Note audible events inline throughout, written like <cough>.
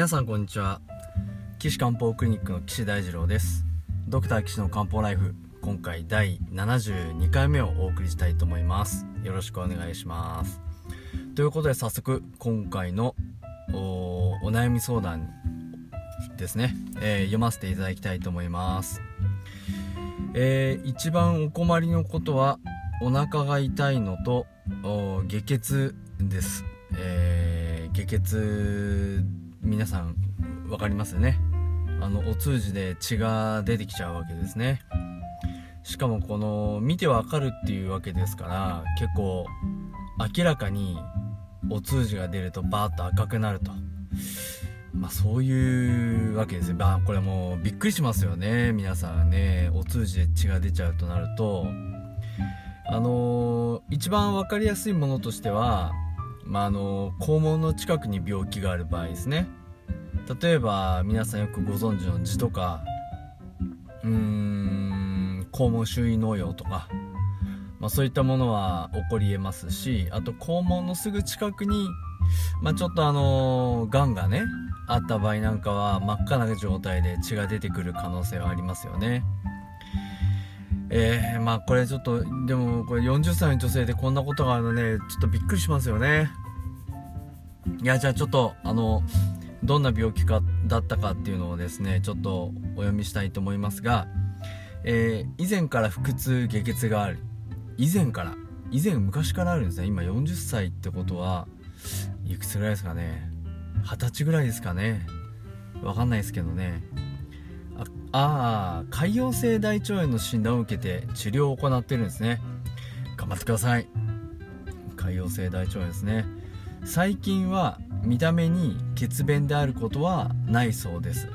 皆さんこんにちは。岸漢方クリニックの岸大二郎です。ドクター岸の漢方ライフ今回第72回目をお送りしたいと思います。よろしくお願いします。ということで早速今回のお悩み相談ですね、えー、読ませていただきたいと思います。えー、一番お困りのことはお腹が痛いのと下血です、えー、下血皆さん分かりますよねあのお通じで血が出てきちゃうわけですねしかもこの見てわかるっていうわけですから結構明らかにお通じが出るとバーッと赤くなるとまあそういうわけですよ。まあこれもうびっくりしますよね。皆さんね、お通じで血が出ちゃうとなると、あのー、一番わかりやすいものとしては、まあ、あの肛門の近くに病気がある場合ですね。例えば皆さんよくご存知の痔とかうーん肛門周囲農用とか、まあ、そういったものは起こりえますしあと肛門のすぐ近くに、まあ、ちょっとあのがんがねあった場合なんかは真っ赤な状態で血が出てくる可能性はありますよね。えー、まあこれちょっとでもこれ40歳の女性でこんなことがあるのねちょっとびっくりしますよね。いやじゃあちょっとあのどんな病気かだったかっていうのをですねちょっとお読みしたいと思いますが、えー、以前から腹痛下血がある。以前から。以前昔からあるんですね。今40歳ってことはいくつぐらいですかね。二十歳ぐらいですかね。わかんないですけどね。ああ潰瘍性大腸炎の診断を受けて治療を行ってるんですね。頑張ってください。潰瘍性大腸炎ですね。最近は見た目に血便であることはないそうです。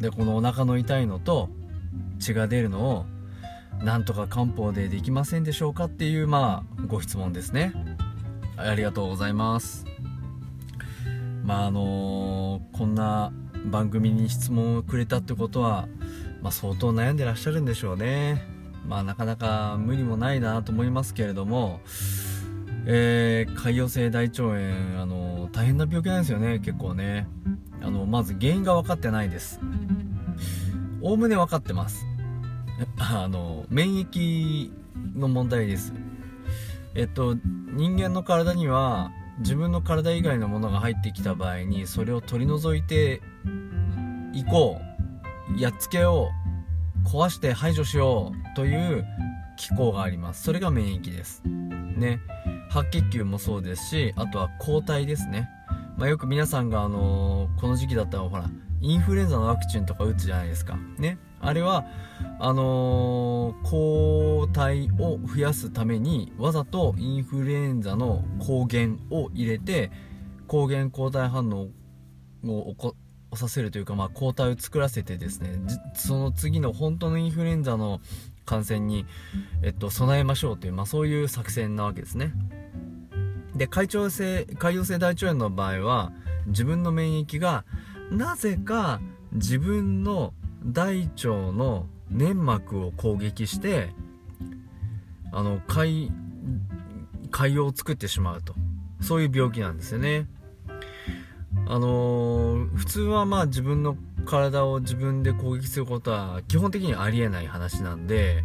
でこのお腹の痛いのと血が出るのをなんとか漢方でできませんでしょうかっていうまあご質問ですね。ありがとうございます。まああのー、こんな番組に質問をくれたってことは、まあ、相当悩んでらっしゃるんでしょうね。まあなかなか無理もないなと思いますけれどもえー、潰瘍性大腸炎あの大変な病気なんですよね結構ね。あのまず原因が分かってないです。おおむね分かってます。<laughs> あの免疫の問題です。えっと人間の体には自分の体以外のものが入ってきた場合にそれを取り除いていこう。やっつけよう壊して排除しようという機構があります。それが免疫です。ね。白血球もそうですしあとは抗体ですね、まあ、よく皆さんが、あのー、この時期だったらほらインフルエンザのワクチンとか打つじゃないですか。ね。あれはあのー、抗体を増やすためにわざとインフルエンザの抗原を入れて抗原抗体反応を起こさせるというか、まあ、抗体を作らせてですねその次の本当のインフルエンザの感染に、えっと、備えましょうという、まあ、そういう作戦なわけですね。で潰瘍性潰瘍性大腸炎の場合は自分の免疫がなぜか自分の大腸の粘膜を攻撃してあの潰瘍を作ってしまうとそういう病気なんですよねあのー、普通はまあ自分の体を自分で攻撃することは基本的にありえない話なんで、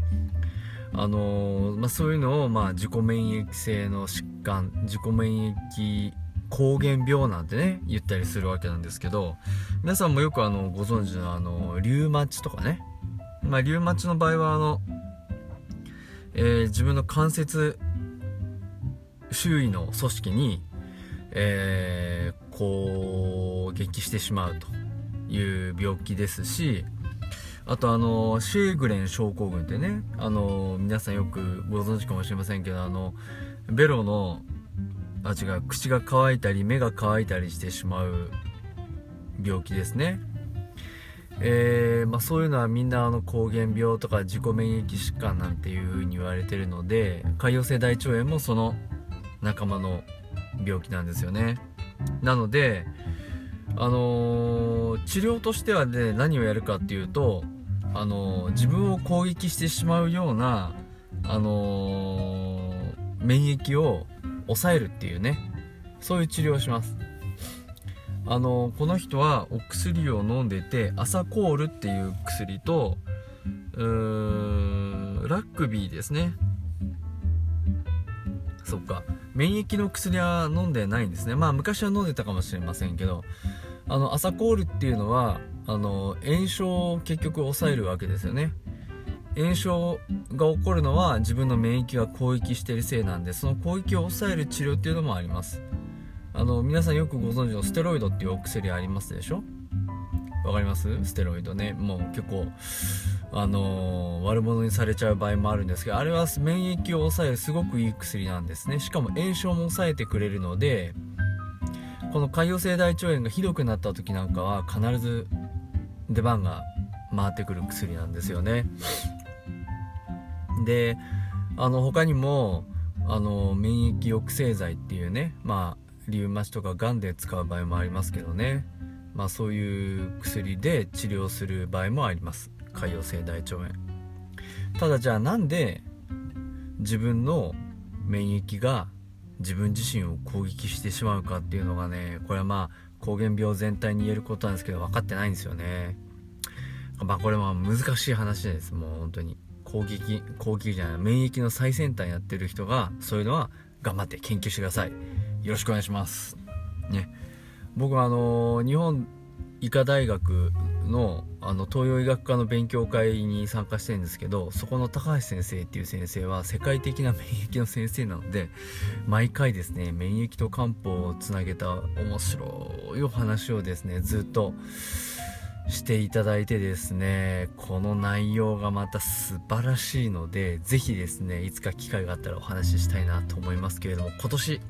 あのー、まあ、そういうのをまあ自己免疫性の疾患自己免疫膠原病なんてね言ったりするわけなんですけど皆さんもよくあのご存知のあのリュウマチとかね。まあリュウマチの場合はあの、えー、自分の関節周囲の組織に、えー、攻撃してしまうと。いう病気ですしあとあのシェーグレン症候群ってねあの皆さんよくご存知かもしれませんけどあのベロのあ違う口が乾いたり目が乾いたりしてしまう病気ですね。えー、まあ、そういうのはみんなあの膠原病とか自己免疫疾患なんていう風に言われてるので潰瘍性大腸炎もその仲間の病気なんですよね。なのであのー、治療としてはね何をやるかっていうとあのー、自分を攻撃してしまうようなあの免疫を抑えるっていうねそういう治療をします。あのこの人はお薬を飲んでてアサコールっていう薬とうーラックビーですね。そっか。免疫の薬は飲んでないんですね。まあ昔は飲んでたかもしれませんけどあのアサコールっていうのはあの炎症を結局抑えるわけですよね。炎症が起こるのは自分の免疫が攻撃しているせいなんでその攻撃を抑える治療っていうのもあります。あの皆さんよくご存知のステロイドっていうお薬ありますでしょ？わかります？ステロイドね。もう結構あのー、悪者にされちゃう場合もあるんですけどあれは免疫を抑えるすごくいい薬なんですね。しかも炎症も抑えてくれるのでこの潰瘍性大腸炎がひどくなった時なんかは必ず出番が回ってくる薬なんですよね。であの他にもあの免疫抑制剤っていうねまあリウマチとかがんで使う場合もありますけどね。まあそういう薬で治療する場合もあります。潰瘍性大腸炎。ただじゃあなんで自分の免疫が自分自身を攻撃してしまうかっていうのがねこれはまあ膠原病全体に言えることなんですけど分かってないんですよね。まあこれは難しい話です。もう本当に。攻撃攻撃じゃない免疫の最先端やってる人がそういうのは頑張って研究してください。よろしくお願いします。ね。僕はあの日本医科大学のあの東洋医学科の勉強会に参加してるんですけどそこの高橋先生っていう先生は世界的な免疫の先生なので毎回ですね免疫と漢方をつなげた面白いお話をですねずっとしていただいてですねこの内容がまた素晴らしいので是非ですねいつか機会があったらお話ししたいなと思いますけれども今年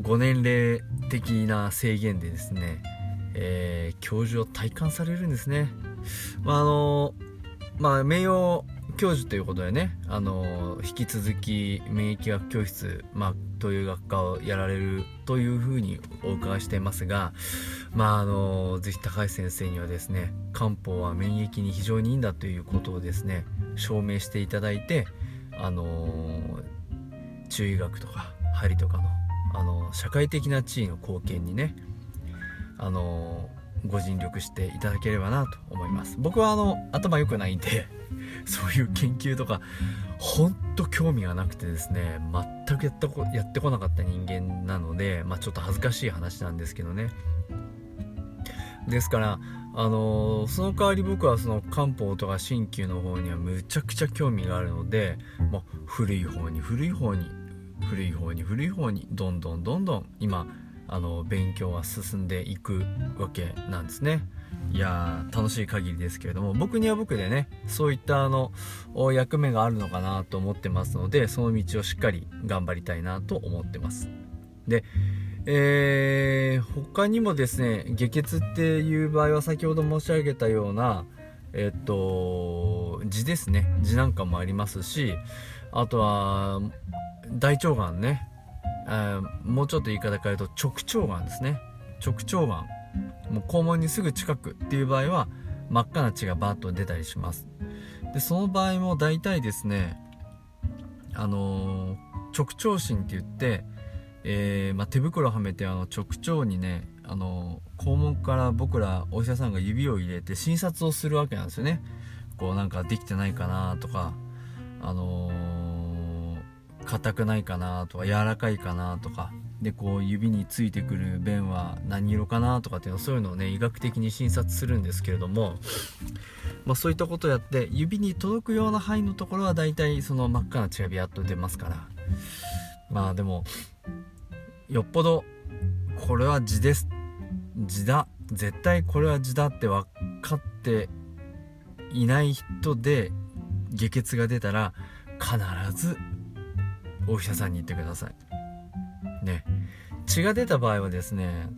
5年齢的な制限でですね、えー、教授を体感されるんですね。まああのまあ名誉教授ということでね、あの引き続き免疫学教室、まあ、という学科をやられるというふうにお伺いしていますが、まあ、あのぜひ高橋先生にはですね漢方は免疫に非常にいいんだということをですね証明していただいて、あの中医学とか針とかの、あの社会的な地位の貢献にね、あのご尽力していただければなと思います。僕はあの頭良くないんで <laughs> そういう研究とかほんと興味がなくてですね全くやったこやってこなかった人間なので、まあ、ちょっと恥ずかしい話なんですけどね。ですからあの、その代わり僕はその漢方とか鍼灸の方にはむちゃくちゃ興味があるのでもう古い方に古い方に古い方に古い方にどんどんどんどん今あの勉強は進んでいくわけなんですね。いやー楽しい限りですけれども僕には僕でねそういったあの役目があるのかなと思ってますのでその道をしっかり頑張りたいなと思ってます。でえー、他にもですね下血っていう場合は先ほど申し上げたようなえっと痔ですね。痔なんかもありますしあとは大腸がんね、え、もうちょっと言い方変えると直腸がんですね。直腸がん。もう肛門にすぐ近くっていう場合は真っ赤な血がバーッと出たりします。でその場合も大体ですねあのー、直腸診って言って、えー、まあ、手袋はめてあの直腸にねあの肛門から僕らお医者さんが指を入れて診察をするわけなんですよね。こうなんかできてないかなとかあの硬、くないかなとか柔らかいかなとか。でこう指についてくる便は何色かなとかっていうのそういうのをね医学的に診察するんですけれども、まあ、そういったことをやって指に届くような範囲のところは大体その真っ赤な血がビヤッと出ますから。まあでもよっぽどこれは字です字だ絶対これは字だって分かっていない人で下血が出たら必ずお医者さんに行ってください。ね。血が出た場合はですね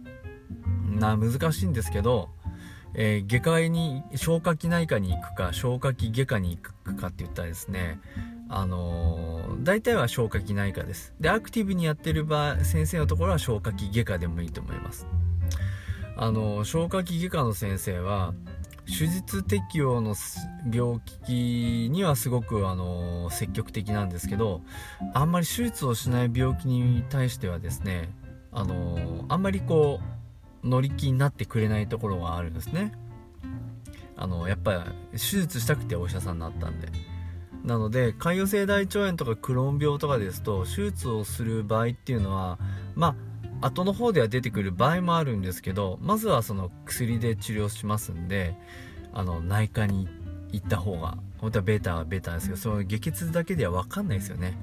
な難しいんですけど、えー、外科医に消化器内科に行くか消化器外科に行くかって言ったらですねあのー、大体は消化器内科です。でアクティブにやってる場合先生のところは消化器外科でもいいと思います。あのー、消化器外科の先生は手術適用の病気にはすごくあの積極的なんですけどあんまり手術をしない病気に対してはですねあのあんまりこう乗り気になってくれないところがあるんですね。あのやっぱり手術したくてお医者さんになったんで。なので潰瘍性大腸炎とかクローン病とかですと手術をする場合っていうのはまあ後の方では出てくる場合もあるんですけどまずはその薬で治療しますんであの内科に行った方が本当はベータはベータですけどその下血だけでは分かんないですよね。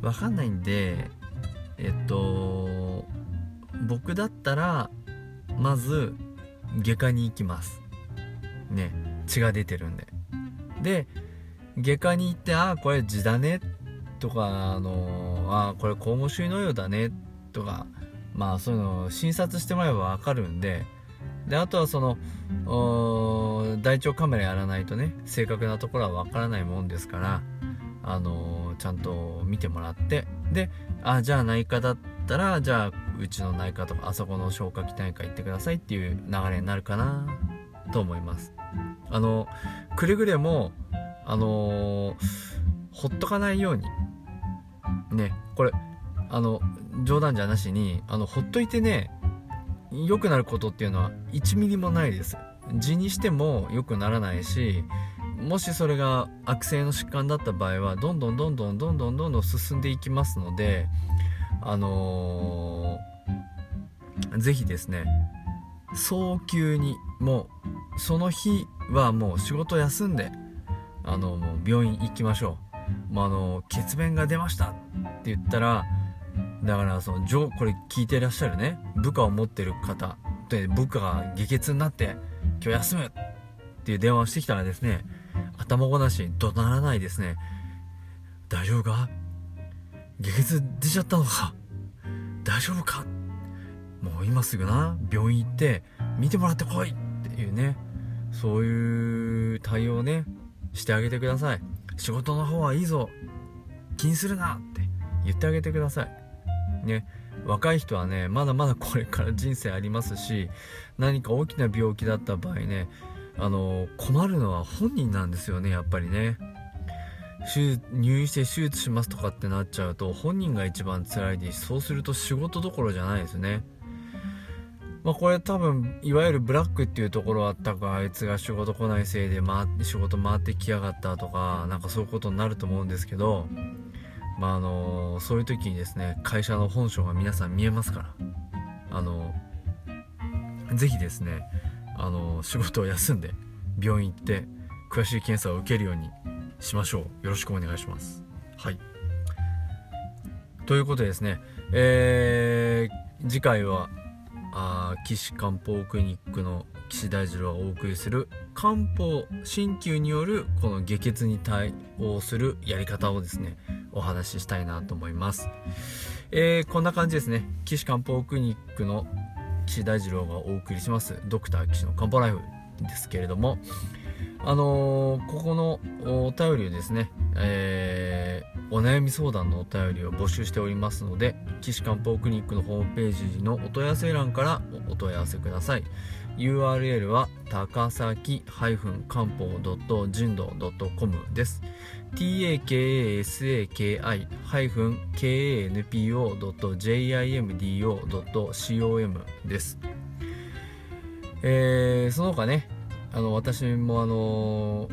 分かんないんでえっと僕だったらまず外科に行きます。ね血が出てるんで。で外科に行ってああこれ痔だね。とかあのああこれ肛門腫のようだねとかまあそういうのを診察してもらえば分かるんでであとはその大腸カメラやらないとね正確なところは分からないもんですからあのー、ちゃんと見てもらってであじゃあ内科だったらじゃあうちの内科とかあそこの消化器内科行ってくださいっていう流れになるかなと思います。あのくれぐれもあのー、ほっとかないようにねこれあの冗談じゃなしにあのほっといてね良くなることっていうのは1ミリもないです。痔にしても良くならないしもしそれが悪性の疾患だった場合はどんどんどんどんどんどんどんどん進んでいきますのであのー、ぜひですね早急にもうその日はもう仕事休んであのもう病院行きましょう、もうあの血便が出ましたって言ったらだからそのこれ聞いてらっしゃるね。部下を持ってる方で部下が下血になって今日休むっていう電話をしてきたらですね頭ごなしに怒鳴らないですね。大丈夫か？下血出ちゃったのか？大丈夫か？もう今すぐな。病院行って見てもらってこい！っていうね。そういう対応ねしてあげてください。仕事の方はいいぞ。気にするな！って言ってあげてください。ね若い人はねまだまだこれから人生ありますし何か大きな病気だった場合ねあの困るのは本人なんですよねやっぱりね。入院して手術しますとかってなっちゃうと本人が一番辛いでそうすると仕事どころじゃないですね。まあこれ多分いわゆるブラックっていうところはあったかあいつが仕事来ないせいで回仕事回ってきやがったとかなんかそういうことになると思うんですけどまああのそういう時にですね会社の本性が皆さん見えますから。あの是非ですねあの仕事を休んで病院行って詳しい検査を受けるようにしましょう。よろしくお願いします。はい。ということでですねえー、次回はあ岸漢方クリニックの岸大二郎がお送りする漢方鍼灸によるこの下血に対応するやり方をですねお話ししたいなと思います。えー、こんな感じですね。岸漢方クリニックの岸大二郎がお送りします、ドクター岸の漢方ライフですけれども、あのー、ここのお便りをですね、えー、お悩み相談のお便りを募集しておりますので、岸漢方クリニックのホームページのお問い合わせ欄からお問い合わせください。URL は高崎漢方人道 .com です takasaki-kanpo.jimdo.com です。えー、その他ねあの私もあの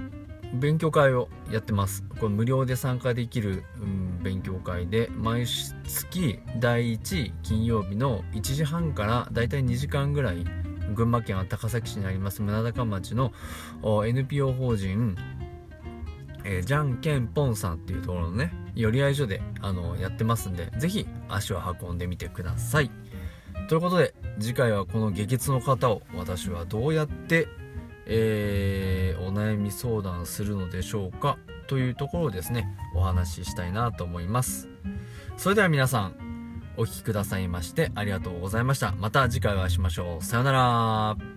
勉強会をやってます。これ無料で参加できる、うん、勉強会で毎月第1金曜日の1時半からだいたい2時間ぐらい群馬県高崎市にあります村高町の NPO 法人えー、じゃんけんぽんさんっていうところのね、寄り合い所で、あの、やってますんで、ぜひ足を運んでみてください。ということで、次回はこの下血の方を私はどうやって、えー、お悩み相談するのでしょうかというところをですね、お話ししたいなと思います。それでは皆さん、お聴きくださいましてありがとうございました。また次回お会いしましょう。さようなら。